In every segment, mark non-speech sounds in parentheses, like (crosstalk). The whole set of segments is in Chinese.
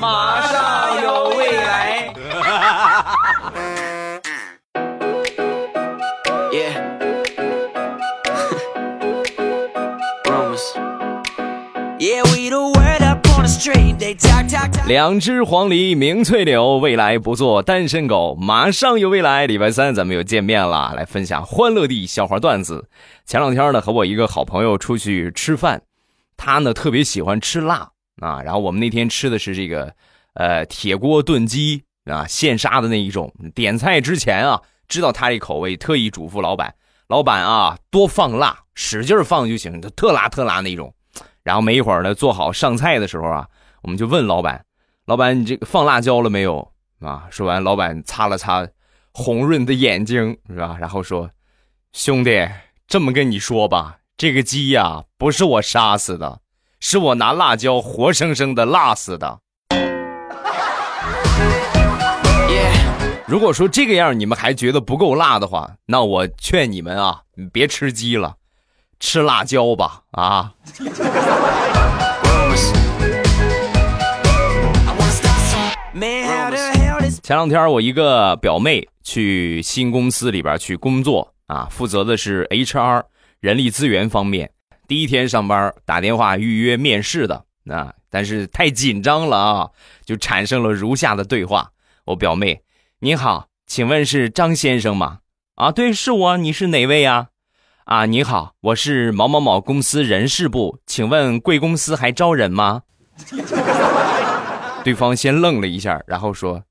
马上有未来。(laughs) (laughs) 两只黄鹂鸣翠柳，未来不做单身狗。马上有未来，礼拜三咱们又见面了，来分享欢乐地笑话段子。前两天呢，和我一个好朋友出去吃饭，他呢特别喜欢吃辣啊。然后我们那天吃的是这个呃铁锅炖鸡啊，现杀的那一种。点菜之前啊，知道他这口味，特意嘱咐老板：“老板啊，多放辣，使劲放就行，特辣特辣那种。”然后没一会儿呢，做好上菜的时候啊，我们就问老板：“老板，你这个放辣椒了没有？”啊，说完，老板擦了擦红润的眼睛，是吧？然后说：“兄弟，这么跟你说吧，这个鸡呀，不是我杀死的，是我拿辣椒活生生的辣死的。(laughs) 如果说这个样你们还觉得不够辣的话，那我劝你们啊，别吃鸡了。”吃辣椒吧，啊！前两天我一个表妹去新公司里边去工作啊，负责的是 HR 人力资源方面。第一天上班打电话预约面试的啊，但是太紧张了啊，就产生了如下的对话：我表妹，你好，请问是张先生吗？啊，对，是我，你是哪位呀？啊，你好，我是某某某公司人事部，请问贵公司还招人吗？(laughs) 对方先愣了一下，然后说：“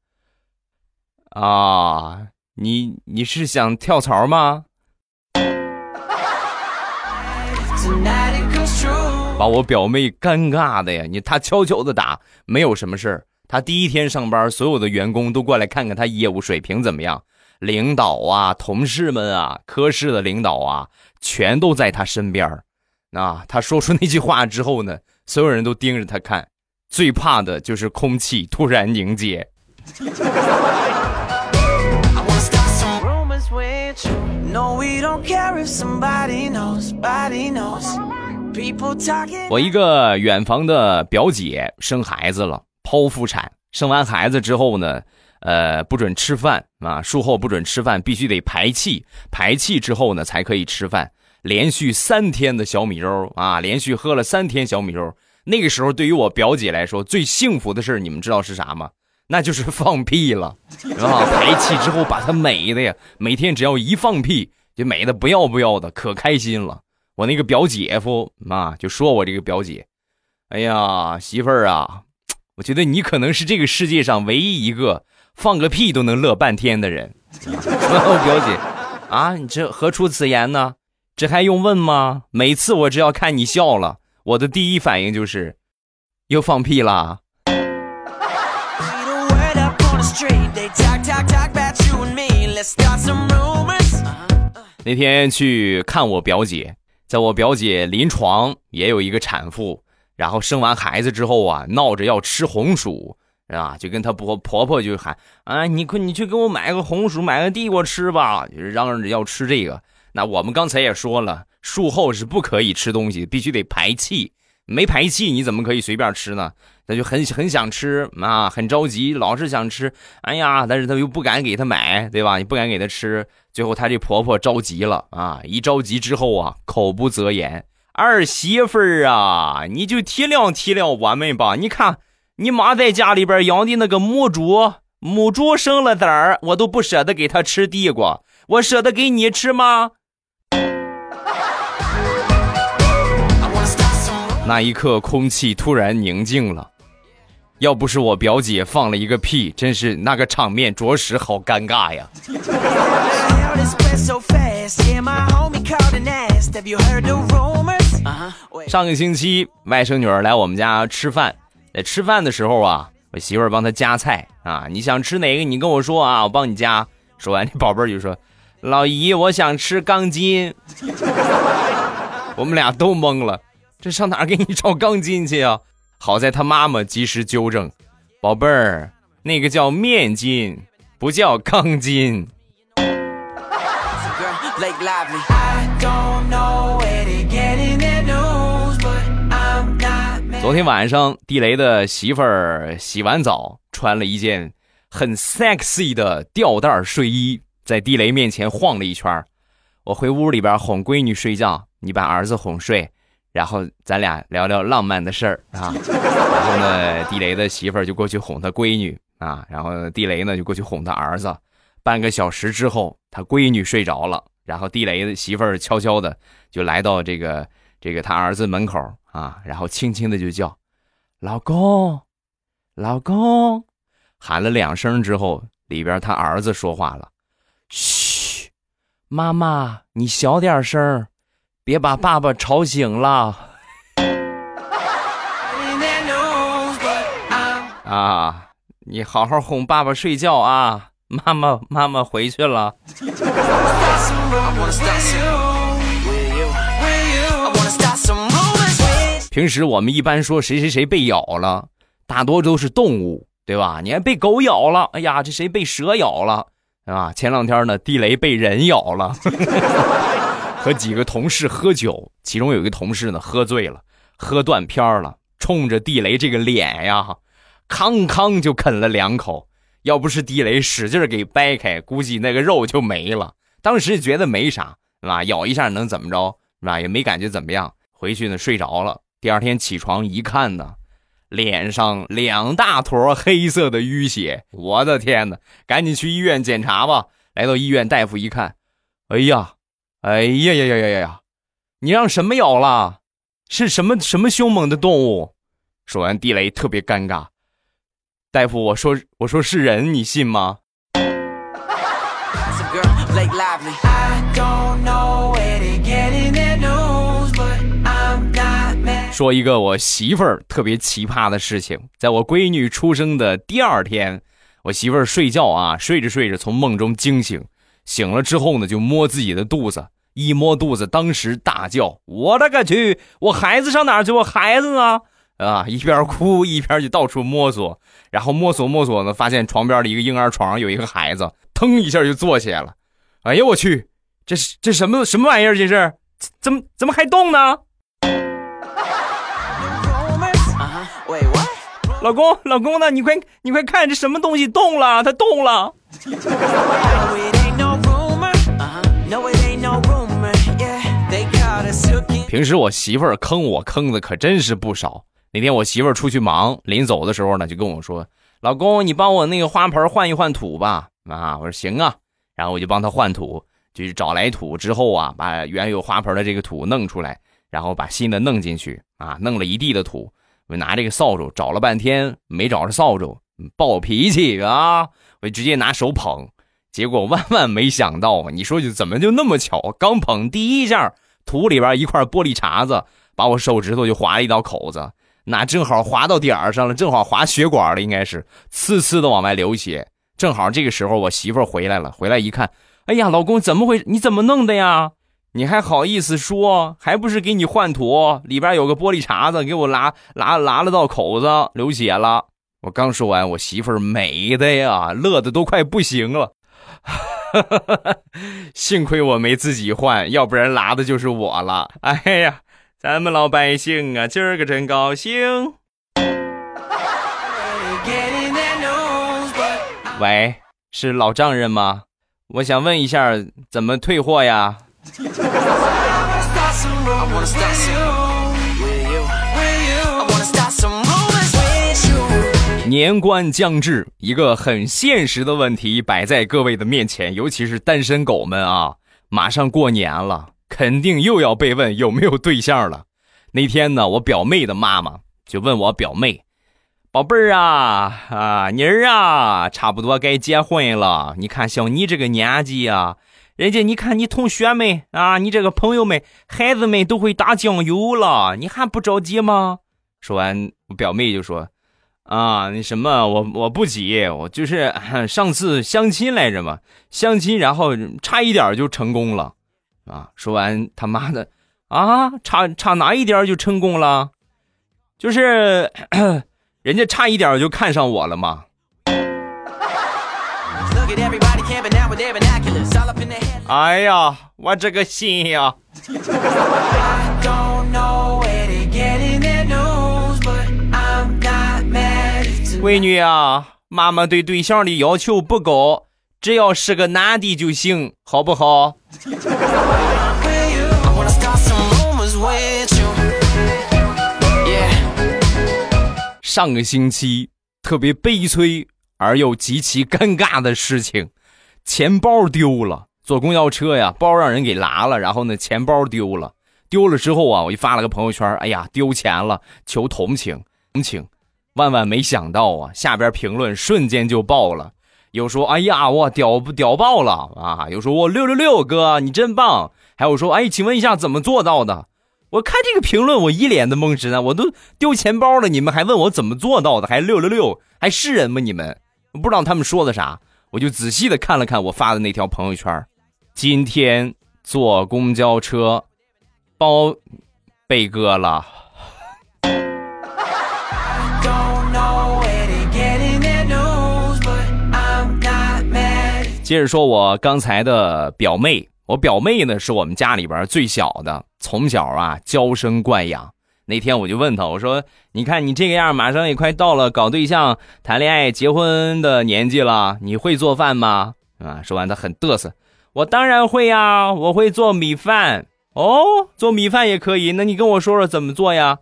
啊，你你是想跳槽吗？”把我表妹尴尬的呀！你他悄悄的打，没有什么事儿。他第一天上班，所有的员工都过来看看他业务水平怎么样。领导啊，同事们啊，科室的领导啊，全都在他身边儿。那他说出那句话之后呢，所有人都盯着他看。最怕的就是空气突然凝结。我一个远房的表姐生孩子了，剖腹产。生完孩子之后呢？呃，不准吃饭啊！术后不准吃饭，必须得排气。排气之后呢，才可以吃饭。连续三天的小米粥啊，连续喝了三天小米粥。那个时候，对于我表姐来说，最幸福的事你们知道是啥吗？那就是放屁了啊！(laughs) 排气之后，把她美的呀，每天只要一放屁，就美的不要不要的，可开心了。我那个表姐夫啊，就说我这个表姐，哎呀，媳妇儿啊，我觉得你可能是这个世界上唯一一个。放个屁都能乐半天的人，(laughs) 我表姐啊，你这何出此言呢？这还用问吗？每次我只要看你笑了，我的第一反应就是又放屁啦。那天去看我表姐，在我表姐临床也有一个产妇，然后生完孩子之后啊，闹着要吃红薯。啊，就跟她婆婆婆就喊啊，你快你去给我买个红薯，买个地瓜吃吧，嚷嚷着要吃这个。那我们刚才也说了，术后是不可以吃东西，必须得排气，没排气你怎么可以随便吃呢？她就很很想吃啊，很着急，老是想吃。哎呀，但是她又不敢给她买，对吧？你不敢给她吃，最后她这婆婆着急了啊，一着急之后啊，口不择言，儿媳妇儿啊，你就体谅体谅我们吧，你看。你妈在家里边养的那个母猪，母猪生了崽儿，我都不舍得给它吃地瓜，我舍得给你吃吗？那一刻，空气突然宁静了。要不是我表姐放了一个屁，真是那个场面着实好尴尬呀。上个星期，外甥女儿来我们家吃饭。在吃饭的时候啊，我媳妇儿帮她夹菜啊，你想吃哪个？你跟我说啊，我帮你夹。说完，这宝贝儿就说：“老姨，我想吃钢筋。”我们俩都懵了，这上哪儿给你找钢筋去啊？好在他妈妈及时纠正：“宝贝儿，那个叫面筋，不叫钢筋。”昨天晚上，地雷的媳妇儿洗完澡，穿了一件很 sexy 的吊带睡衣，在地雷面前晃了一圈。我回屋里边哄闺女睡觉，你把儿子哄睡，然后咱俩聊聊浪漫的事儿啊。(laughs) 然后呢，地雷的媳妇儿就过去哄他闺女啊，然后地雷呢就过去哄他儿子。半个小时之后，他闺女睡着了，然后地雷的媳妇儿悄悄的就来到这个这个他儿子门口啊，然后轻轻的就叫：“老公，老公。”喊了两声之后，里边他儿子说话了：“嘘，妈妈，你小点声，别把爸爸吵醒了。”啊，你好好哄爸爸睡觉啊。妈妈，妈妈回去了。平时我们一般说谁谁谁被咬了，大多都是动物，对吧？你还被狗咬了，哎呀，这谁被蛇咬了，啊？前两天呢，地雷被人咬了。和几个同事喝酒，其中有一个同事呢喝醉了，喝断片了，冲着地雷这个脸呀，康康就啃了两口。要不是地雷使劲给掰开，估计那个肉就没了。当时觉得没啥，是吧？咬一下能怎么着，是吧？也没感觉怎么样。回去呢，睡着了。第二天起床一看呢，脸上两大坨黑色的淤血。我的天哪！赶紧去医院检查吧。来到医院，大夫一看，哎呀，哎呀呀呀呀呀呀！你让什么咬了？是什么什么凶猛的动物？说完，地雷特别尴尬。大夫，我说我说是人，你信吗？说一个我媳妇儿特别奇葩的事情，在我闺女出生的第二天，我媳妇儿睡觉啊，睡着睡着从梦中惊醒，醒了之后呢，就摸自己的肚子，一摸肚子，当时大叫：“我的个去！我孩子上哪儿去？我孩子呢？”啊！一边哭一边就到处摸索，然后摸索摸索呢，发现床边的一个婴儿床有一个孩子，腾一下就坐起来了。哎呀，我去！这是这什么什么玩意儿？这是怎么怎么还动呢？老公，老公呢？你快你快看，这什么东西动了？它动了。(laughs) 平时我媳妇儿坑我坑的可真是不少。那天我媳妇儿出去忙，临走的时候呢，就跟我说：“老公，你帮我那个花盆换一换土吧。”啊，我说行啊，然后我就帮她换土，就是找来土之后啊，把原有花盆的这个土弄出来，然后把新的弄进去啊，弄了一地的土。我拿这个扫帚找了半天没找着扫帚，暴脾气啊！我就直接拿手捧，结果万万没想到，你说就怎么就那么巧？刚捧第一下，土里边一块玻璃碴子把我手指头就划了一道口子。那正好划到点儿上了，正好划血管了，应该是呲呲的往外流血。正好这个时候我媳妇回来了，回来一看，哎呀，老公怎么回？你怎么弄的呀？你还好意思说？还不是给你换土，里边有个玻璃碴子，给我拉拉拉了道口子，流血了。我刚说完，我媳妇美的呀，乐的都快不行了。(laughs) 幸亏我没自己换，要不然拉的就是我了。哎呀！咱们老百姓啊，今儿个真高兴。喂，是老丈人吗？我想问一下，怎么退货呀？(laughs) 年关将至，一个很现实的问题摆在各位的面前，尤其是单身狗们啊，马上过年了。肯定又要被问有没有对象了。那天呢，我表妹的妈妈就问我表妹：“宝贝儿啊啊，妮儿啊，差不多该结婚了。你看像你这个年纪啊，人家你看你同学们啊，你这个朋友们，孩子们都会打酱油了，你还不着急吗？”说完，我表妹就说：“啊，那什么，我我不急，我就是上次相亲来着嘛，相亲然后差一点就成功了。”啊！说完他妈的，啊，差差哪一点就成功了？就是人家差一点就看上我了嘛？哎呀，我这个心呀！闺女啊，妈妈对对象的要求不高，只要是个男的就行，好不好？上个星期特别悲催而又极其尴尬的事情，钱包丢了。坐公交车呀，包让人给拿了，然后呢，钱包丢了。丢了之后啊，我就发了个朋友圈，哎呀，丢钱了，求同情，同情。万万没想到啊，下边评论瞬间就爆了，有说，哎呀，我屌不屌爆了啊？有说我六六六哥，你真棒。还有说，哎，请问一下怎么做到的？我看这个评论，我一脸的懵神啊！我都丢钱包了，你们还问我怎么做到的？还六六六，还是人吗？你们不知道他们说的啥？我就仔细的看了看我发的那条朋友圈。今天坐公交车，包被割了。接着说，我刚才的表妹。我表妹呢，是我们家里边最小的，从小啊娇生惯养。那天我就问她，我说：“你看你这个样，马上也快到了搞对象、谈恋爱、结婚的年纪了，你会做饭吗？”啊，说完她很嘚瑟：“我当然会呀，我会做米饭。哦，做米饭也可以，那你跟我说说怎么做呀？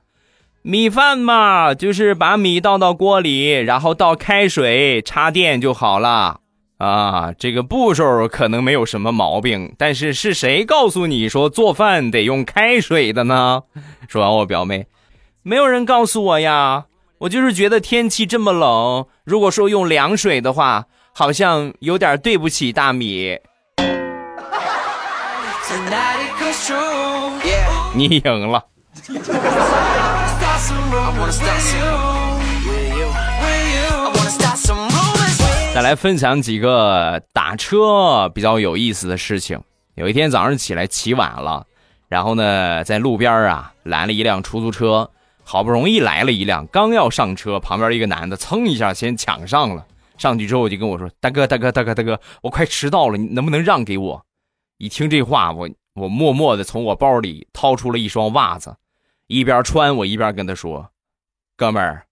米饭嘛，就是把米倒到锅里，然后倒开水，插电就好了。”啊，这个步骤可能没有什么毛病，但是是谁告诉你说做饭得用开水的呢？说完，我表妹，没有人告诉我呀，我就是觉得天气这么冷，如果说用凉水的话，好像有点对不起大米。你赢了。再来分享几个打车比较有意思的事情。有一天早上起来起晚了，然后呢，在路边啊拦了一辆出租车，好不容易来了一辆，刚要上车，旁边一个男的噌一下先抢上了。上去之后就跟我说：“大哥，大哥，大哥，大哥，我快迟到了，你能不能让给我？”一听这话，我我默默的从我包里掏出了一双袜子，一边穿我一边跟他说：“哥们儿，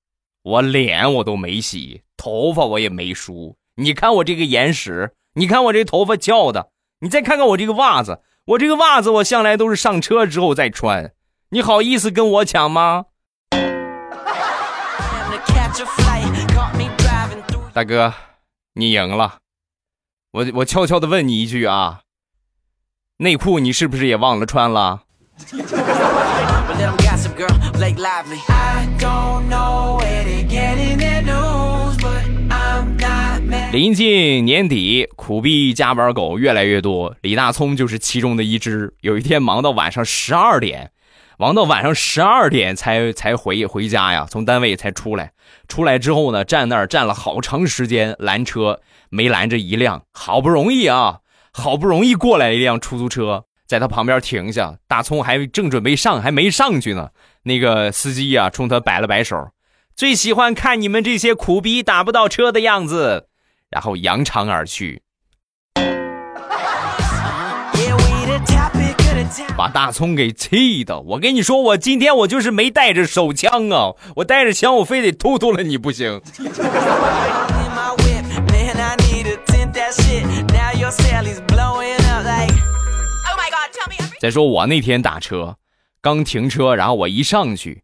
我脸我都没洗。”头发我也没梳，你看我这个眼屎，你看我这头发翘的，你再看看我这个袜子，我这个袜子我向来都是上车之后再穿，你好意思跟我抢吗？(laughs) 大哥，你赢了，我我悄悄的问你一句啊，内裤你是不是也忘了穿了？(laughs) 临近年底，苦逼加班狗越来越多，李大聪就是其中的一只。有一天忙到晚上十二点，忙到晚上十二点才才回回家呀，从单位才出来。出来之后呢，站那儿站了好长时间，拦车没拦着一辆。好不容易啊，好不容易过来一辆出租车，在他旁边停下。大葱还正准备上，还没上去呢，那个司机啊冲他摆了摆手，最喜欢看你们这些苦逼打不到车的样子。然后扬长而去，把大葱给气的。我跟你说，我今天我就是没带着手枪啊，我带着枪，我非得突突了你不行。(laughs) 再说我那天打车，刚停车，然后我一上去，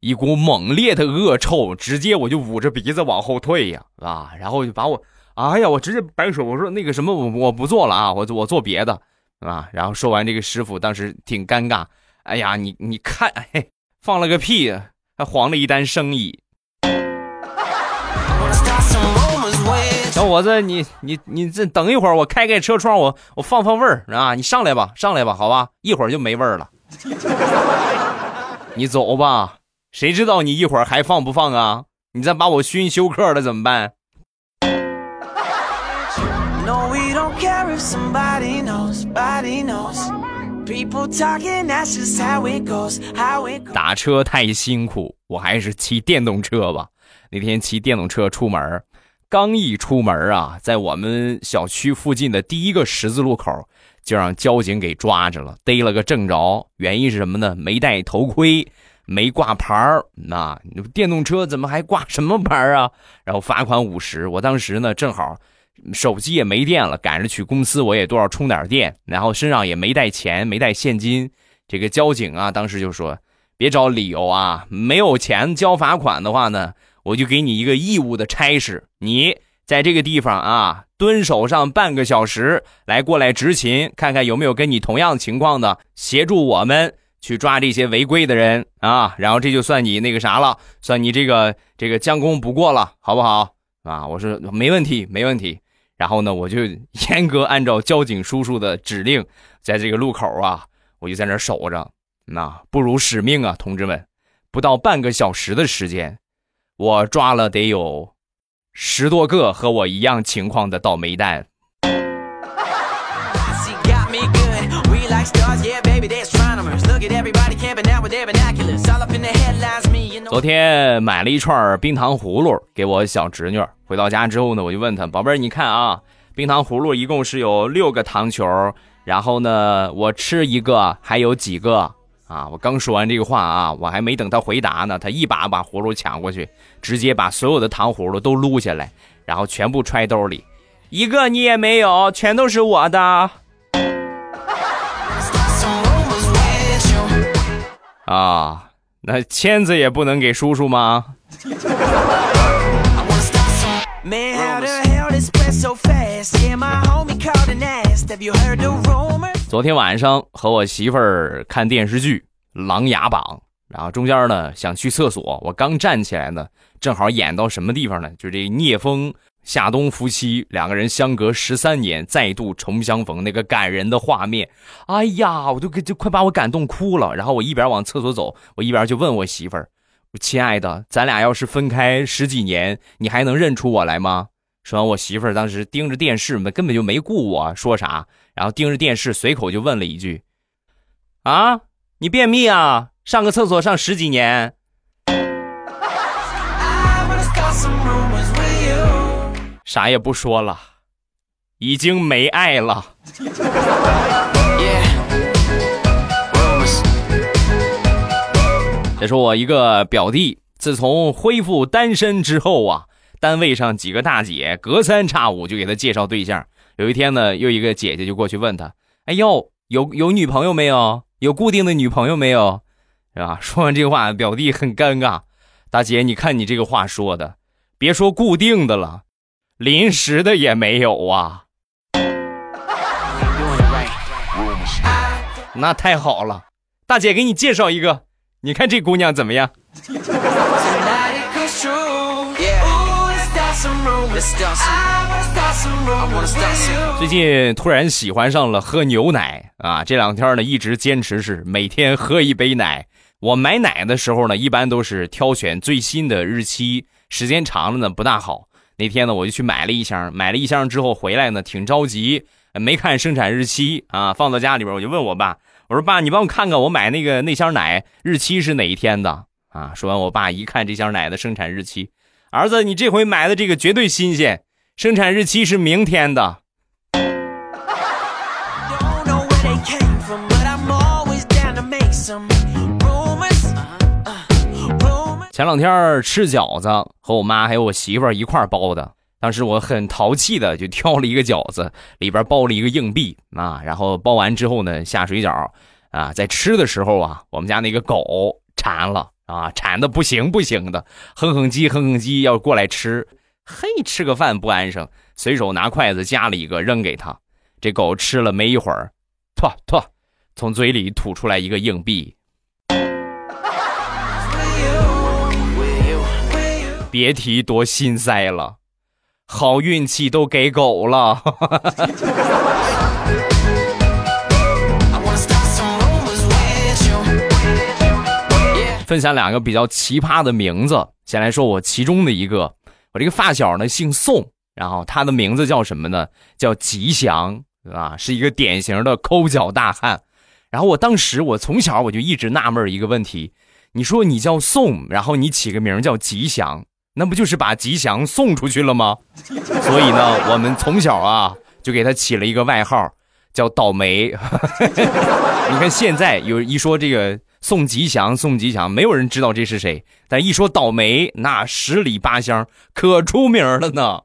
一股猛烈的恶臭，直接我就捂着鼻子往后退呀，啊，然后就把我。哎呀，我直接摆手，我说那个什么，我我不做了啊，我我做别的，啊。然后说完，这个师傅当时挺尴尬。哎呀，你你看，嘿，放了个屁，还黄了一单生意。小伙子，你你你这等一会儿，我开开车窗，我我放放味儿啊，你上来吧，上来吧，好吧，一会儿就没味儿了。(laughs) 你走吧，谁知道你一会儿还放不放啊？你再把我熏休克了怎么办？打车太辛苦，我还是骑电动车吧。那天骑电动车出门，刚一出门啊，在我们小区附近的第一个十字路口，就让交警给抓着了，逮了个正着。原因是什么呢？没戴头盔，没挂牌儿，那电动车怎么还挂什么牌啊？然后罚款五十。我当时呢正好手机也没电了，赶着去公司，我也多少充点电，然后身上也没带钱，没带现金。这个交警啊，当时就说：“别找理由啊，没有钱交罚款的话呢，我就给你一个义务的差事，你在这个地方啊蹲守上半个小时，来过来执勤，看看有没有跟你同样情况的，协助我们去抓这些违规的人啊。然后这就算你那个啥了，算你这个这个将功补过了，好不好？啊，我说没问题，没问题。然后呢，我就严格按照交警叔叔的指令，在这个路口啊。”我就在那守着，那不辱使命啊，同志们！不到半个小时的时间，我抓了得有十多个和我一样情况的倒霉蛋。昨天买了一串冰糖葫芦给我小侄女，回到家之后呢，我就问她：“宝贝儿，你看啊，冰糖葫芦一共是有六个糖球。”然后呢，我吃一个还有几个啊？我刚说完这个话啊，我还没等她回答呢，她一把把葫芦抢过去，直接把所有的糖葫芦都撸下来，然后全部揣兜里，一个你也没有，全都是我的。啊，那签子也不能给叔叔吗？昨天晚上和我媳妇儿看电视剧《琅琊榜》，然后中间呢想去厕所，我刚站起来呢，正好演到什么地方呢？就这聂风、夏冬夫妻两个人相隔十三年再度重相逢那个感人的画面，哎呀，我都就快把我感动哭了。然后我一边往厕所走，我一边就问我媳妇儿：“亲爱的，咱俩要是分开十几年，你还能认出我来吗？”说完，我媳妇儿当时盯着电视，根本就没顾我说啥，然后盯着电视，随口就问了一句：“啊，你便秘啊？上个厕所上十几年？”啥也不说了，已经没爱了。这是我一个表弟，自从恢复单身之后啊。单位上几个大姐隔三差五就给他介绍对象。有一天呢，又一个姐姐就过去问他：“哎呦，有有女朋友没有？有固定的女朋友没有？啊？”说完这话，表弟很尴尬。大姐，你看你这个话说的，别说固定的了，临时的也没有啊。那太好了，大姐给你介绍一个，你看这姑娘怎么样？最近突然喜欢上了喝牛奶啊！这两天呢，一直坚持是每天喝一杯奶。我买奶的时候呢，一般都是挑选最新的日期，时间长了呢不大好。那天呢，我就去买了一箱，买了一箱之后回来呢，挺着急，没看生产日期啊，放到家里边，我就问我爸，我说爸，你帮我看看我买那个那箱奶日期是哪一天的啊？说完，我爸一看这箱奶的生产日期。儿子，你这回买的这个绝对新鲜，生产日期是明天的。前两天吃饺子，和我妈还有我媳妇儿一块包的。当时我很淘气的就挑了一个饺子，里边包了一个硬币啊。然后包完之后呢，下水饺啊，在吃的时候啊，我们家那个狗馋了。啊，馋的不行不行的，哼哼唧哼哼唧要过来吃，嘿，吃个饭不安生，随手拿筷子夹了一个扔给他，这狗吃了没一会儿，吐吐，从嘴里吐出来一个硬币，别提多心塞了，好运气都给狗了。分享两个比较奇葩的名字，先来说我其中的一个，我这个发小呢姓宋，然后他的名字叫什么呢？叫吉祥啊，是一个典型的抠脚大汉。然后我当时我从小我就一直纳闷一个问题，你说你叫宋，然后你起个名叫吉祥，那不就是把吉祥送出去了吗？所以呢，我们从小啊就给他起了一个外号叫倒霉。(laughs) 你看现在有一说这个。送吉祥，送吉祥，没有人知道这是谁。但一说倒霉，那十里八乡可出名了呢。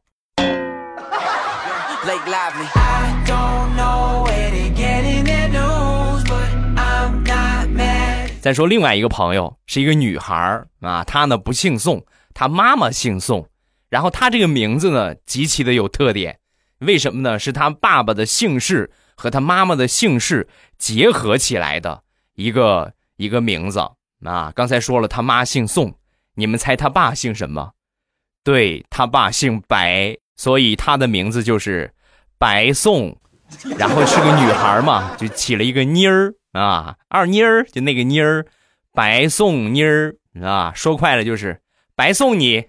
再说另外一个朋友是一个女孩啊，她呢不姓宋，他妈妈姓宋，然后他这个名字呢极其的有特点，为什么呢？是他爸爸的姓氏和他妈妈的姓氏结合起来的一个一个名字啊。刚才说了，他妈姓宋，你们猜他爸姓什么？对他爸姓白，所以他的名字就是白宋，然后是个女孩嘛，(laughs) 就起了一个妮儿。啊，二妮儿就那个妮儿，白宋妮儿啊，说快了就是白送你。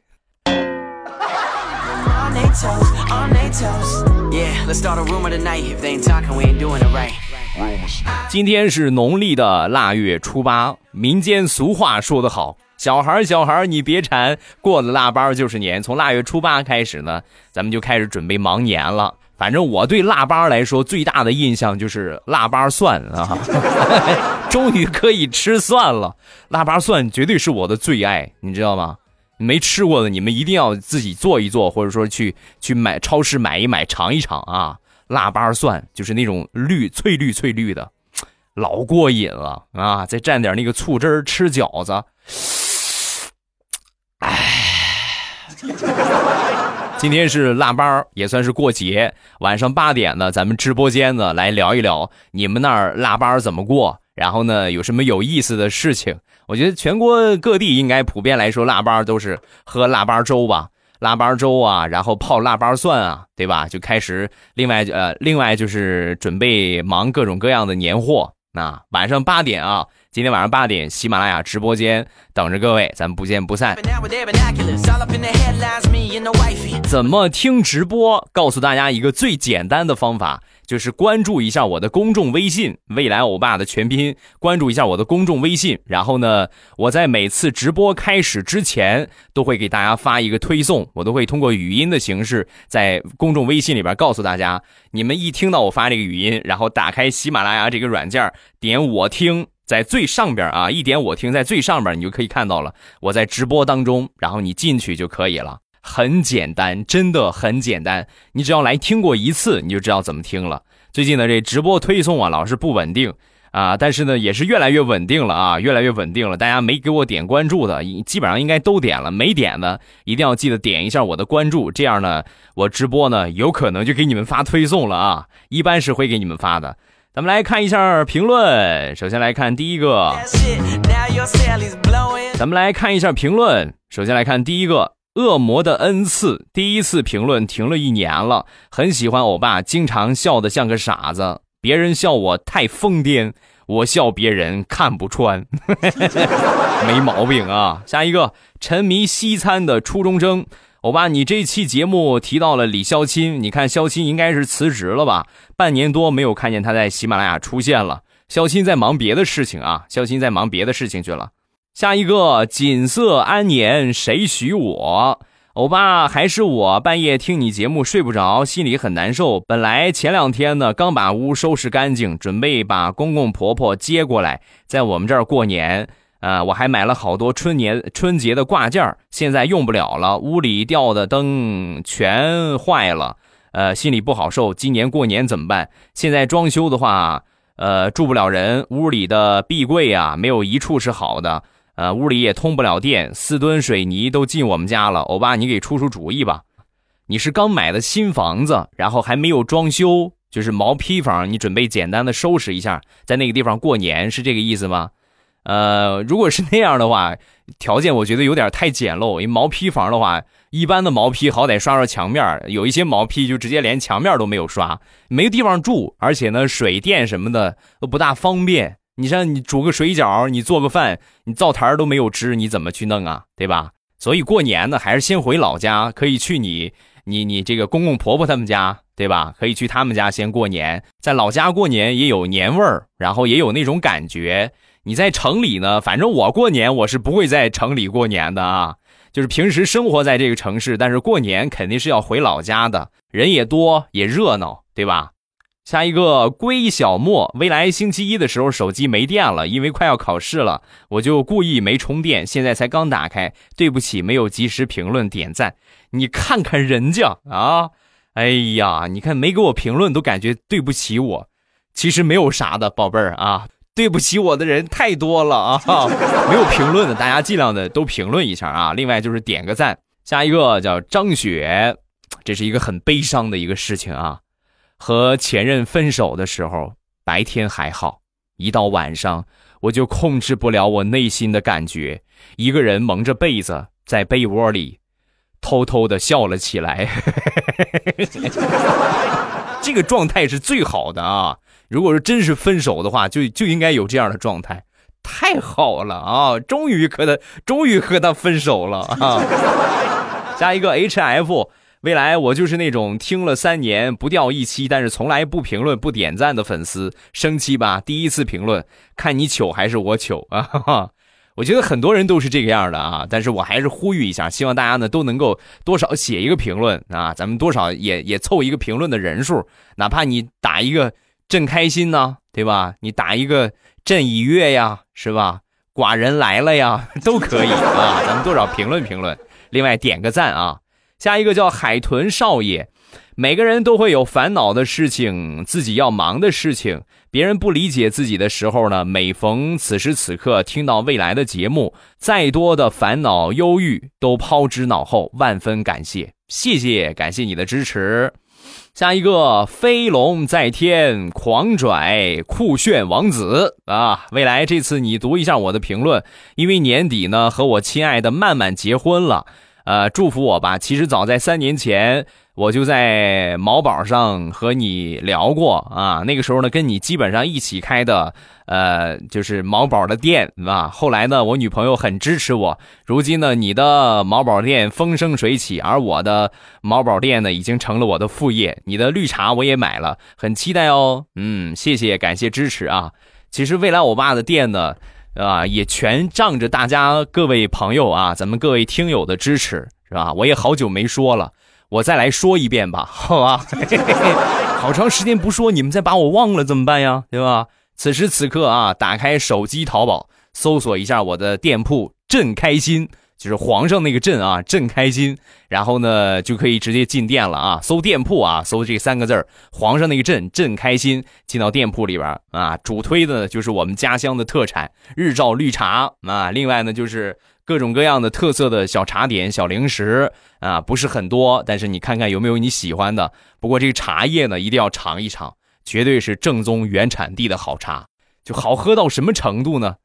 今天是农历的腊月初八，民间俗话说得好，小孩小孩你别馋，过了腊八就是年。从腊月初八开始呢，咱们就开始准备忙年了。反正我对腊八来说最大的印象就是腊八蒜啊，(laughs) 终于可以吃蒜了。腊八蒜绝对是我的最爱，你知道吗？没吃过的你们一定要自己做一做，或者说去去买超市买一买尝一尝啊。腊八蒜就是那种绿翠绿翠绿的，(sniffs) 老过瘾了啊！再蘸点那个醋汁儿吃饺子，哎。今天是腊八，也算是过节。晚上八点呢，咱们直播间呢来聊一聊你们那儿腊八怎么过，然后呢有什么有意思的事情。我觉得全国各地应该普遍来说，腊八都是喝腊八粥吧，腊八粥啊，然后泡腊八蒜啊，对吧？就开始。另外呃，另外就是准备忙各种各样的年货。那晚上八点啊。今天晚上八点，喜马拉雅直播间等着各位，咱们不见不散。怎么听直播？告诉大家一个最简单的方法，就是关注一下我的公众微信“未来欧巴”的全拼，关注一下我的公众微信。然后呢，我在每次直播开始之前，都会给大家发一个推送，我都会通过语音的形式在公众微信里边告诉大家，你们一听到我发这个语音，然后打开喜马拉雅这个软件，点我听。在最上边啊，一点我听，在最上边你就可以看到了。我在直播当中，然后你进去就可以了，很简单，真的很简单。你只要来听过一次，你就知道怎么听了。最近的这直播推送啊，老是不稳定啊，但是呢，也是越来越稳定了啊，越来越稳定了。大家没给我点关注的，基本上应该都点了；没点的，一定要记得点一下我的关注，这样呢，我直播呢有可能就给你们发推送了啊，一般是会给你们发的。咱们来看一下评论。首先来看第一个，咱们来看一下评论。首先来看第一个，恶魔的恩赐。第一次评论停了一年了，很喜欢欧巴，经常笑得像个傻子。别人笑我太疯癫，我笑别人看不穿，(laughs) 没毛病啊。下一个，沉迷西餐的初中生。欧巴，你这期节目提到了李肖钦，你看肖钦应该是辞职了吧？半年多没有看见他在喜马拉雅出现了。肖钦在忙别的事情啊，肖钦在忙别的事情去了。下一个锦瑟安年，谁许我？欧巴，还是我半夜听你节目睡不着，心里很难受。本来前两天呢，刚把屋收拾干净，准备把公公婆婆接过来，在我们这儿过年。啊，我还买了好多春年春节的挂件现在用不了了。屋里吊的灯全坏了，呃，心里不好受。今年过年怎么办？现在装修的话，呃，住不了人，屋里的壁柜啊，没有一处是好的。呃，屋里也通不了电，四吨水泥都进我们家了。欧巴，你给出出主意吧。你是刚买的新房子，然后还没有装修，就是毛坯房，你准备简单的收拾一下，在那个地方过年，是这个意思吗？呃，如果是那样的话，条件我觉得有点太简陋。因为毛坯房的话，一般的毛坯好歹刷刷墙面，有一些毛坯就直接连墙面都没有刷，没地方住，而且呢，水电什么的都不大方便。你像你煮个水饺，你做个饭，你灶台都没有支，你怎么去弄啊？对吧？所以过年呢，还是先回老家，可以去你你你这个公公婆婆他们家，对吧？可以去他们家先过年，在老家过年也有年味儿，然后也有那种感觉。你在城里呢，反正我过年我是不会在城里过年的啊，就是平时生活在这个城市，但是过年肯定是要回老家的，人也多也热闹，对吧？下一个归小莫，未来星期一的时候手机没电了，因为快要考试了，我就故意没充电，现在才刚打开，对不起，没有及时评论点赞。你看看人家啊，哎呀，你看没给我评论都感觉对不起我，其实没有啥的，宝贝儿啊，对不起我的人太多了啊，没有评论的大家尽量的都评论一下啊，另外就是点个赞。下一个叫张雪，这是一个很悲伤的一个事情啊。和前任分手的时候，白天还好，一到晚上我就控制不了我内心的感觉，一个人蒙着被子在被窝里，偷偷的笑了起来。(laughs) 这个状态是最好的啊！如果说真是分手的话，就就应该有这样的状态，太好了啊！终于和他，终于和他分手了啊！(laughs) 下一个 H F。未来我就是那种听了三年不掉一期，但是从来不评论不点赞的粉丝，生气吧？第一次评论，看你糗还是我糗啊？哈 (laughs) 哈我觉得很多人都是这个样的啊，但是我还是呼吁一下，希望大家呢都能够多少写一个评论啊，咱们多少也也凑一个评论的人数，哪怕你打一个朕开心呢，对吧？你打一个朕已阅呀，是吧？(laughs) 寡人来了呀，都可以啊，咱们多少评论评论，另外点个赞啊。下一个叫海豚少爷，每个人都会有烦恼的事情，自己要忙的事情，别人不理解自己的时候呢，每逢此时此刻听到未来的节目，再多的烦恼忧郁都抛之脑后，万分感谢，谢谢，感谢你的支持。下一个飞龙在天，狂拽酷炫王子啊，未来这次你读一下我的评论，因为年底呢和我亲爱的曼曼结婚了。呃，祝福我吧。其实早在三年前，我就在某宝上和你聊过啊。那个时候呢，跟你基本上一起开的，呃，就是某宝的店啊。后来呢，我女朋友很支持我。如今呢，你的某宝店风生水起，而我的某宝店呢，已经成了我的副业。你的绿茶我也买了，很期待哦。嗯，谢谢，感谢支持啊。其实未来我爸的店呢。啊，也全仗着大家各位朋友啊，咱们各位听友的支持，是吧？我也好久没说了，我再来说一遍吧，(laughs) 好吧？(laughs) 好长时间不说，你们再把我忘了怎么办呀？对吧？此时此刻啊，打开手机淘宝，搜索一下我的店铺，朕开心。就是皇上那个朕啊，朕开心，然后呢就可以直接进店了啊。搜店铺啊，搜这三个字儿皇上那个朕，朕开心，进到店铺里边啊。主推的就是我们家乡的特产日照绿茶啊。另外呢，就是各种各样的特色的小茶点、小零食啊，不是很多，但是你看看有没有你喜欢的。不过这个茶叶呢，一定要尝一尝，绝对是正宗原产地的好茶，就好喝到什么程度呢？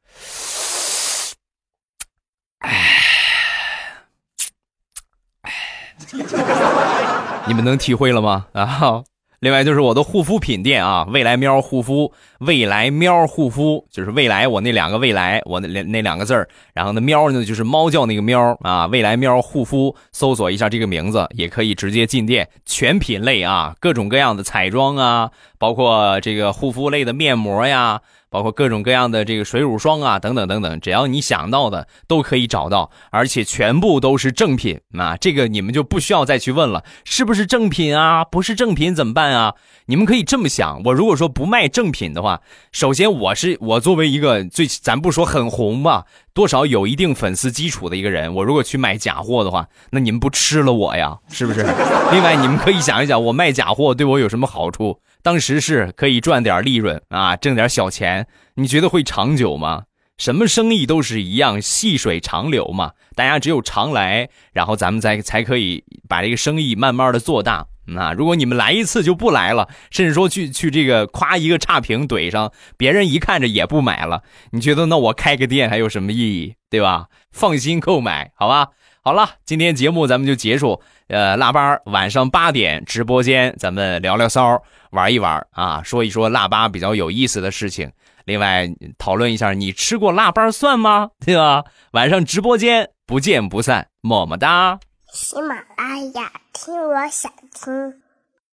你们能体会了吗？啊，另外就是我的护肤品店啊，未来喵护肤，未来喵护肤就是未来我那两个未来，我那两那两个字儿，然后那喵呢就是猫叫那个喵啊，未来喵护肤，搜索一下这个名字也可以直接进店，全品类啊，各种各样的彩妆啊，包括这个护肤类的面膜呀。包括各种各样的这个水乳霜啊，等等等等，只要你想到的都可以找到，而且全部都是正品那！这个你们就不需要再去问了，是不是正品啊？不是正品怎么办啊？你们可以这么想：我如果说不卖正品的话，首先我是我作为一个最咱不说很红吧，多少有一定粉丝基础的一个人，我如果去卖假货的话，那你们不吃了我呀？是不是？另外，你们可以想一想，我卖假货对我有什么好处？当时是可以赚点利润啊，挣点小钱，你觉得会长久吗？什么生意都是一样，细水长流嘛。大家只有常来，然后咱们才才可以把这个生意慢慢的做大。那如果你们来一次就不来了，甚至说去去这个夸一个差评怼上，别人一看着也不买了，你觉得那我开个店还有什么意义，对吧？放心购买，好吧。好了，今天节目咱们就结束。呃，腊八晚上八点直播间，咱们聊聊骚，玩一玩啊，说一说腊八比较有意思的事情。另外讨论一下，你吃过腊八蒜吗？(laughs) 对吧？晚上直播间不见不散，么么哒。喜马拉雅，听我想听。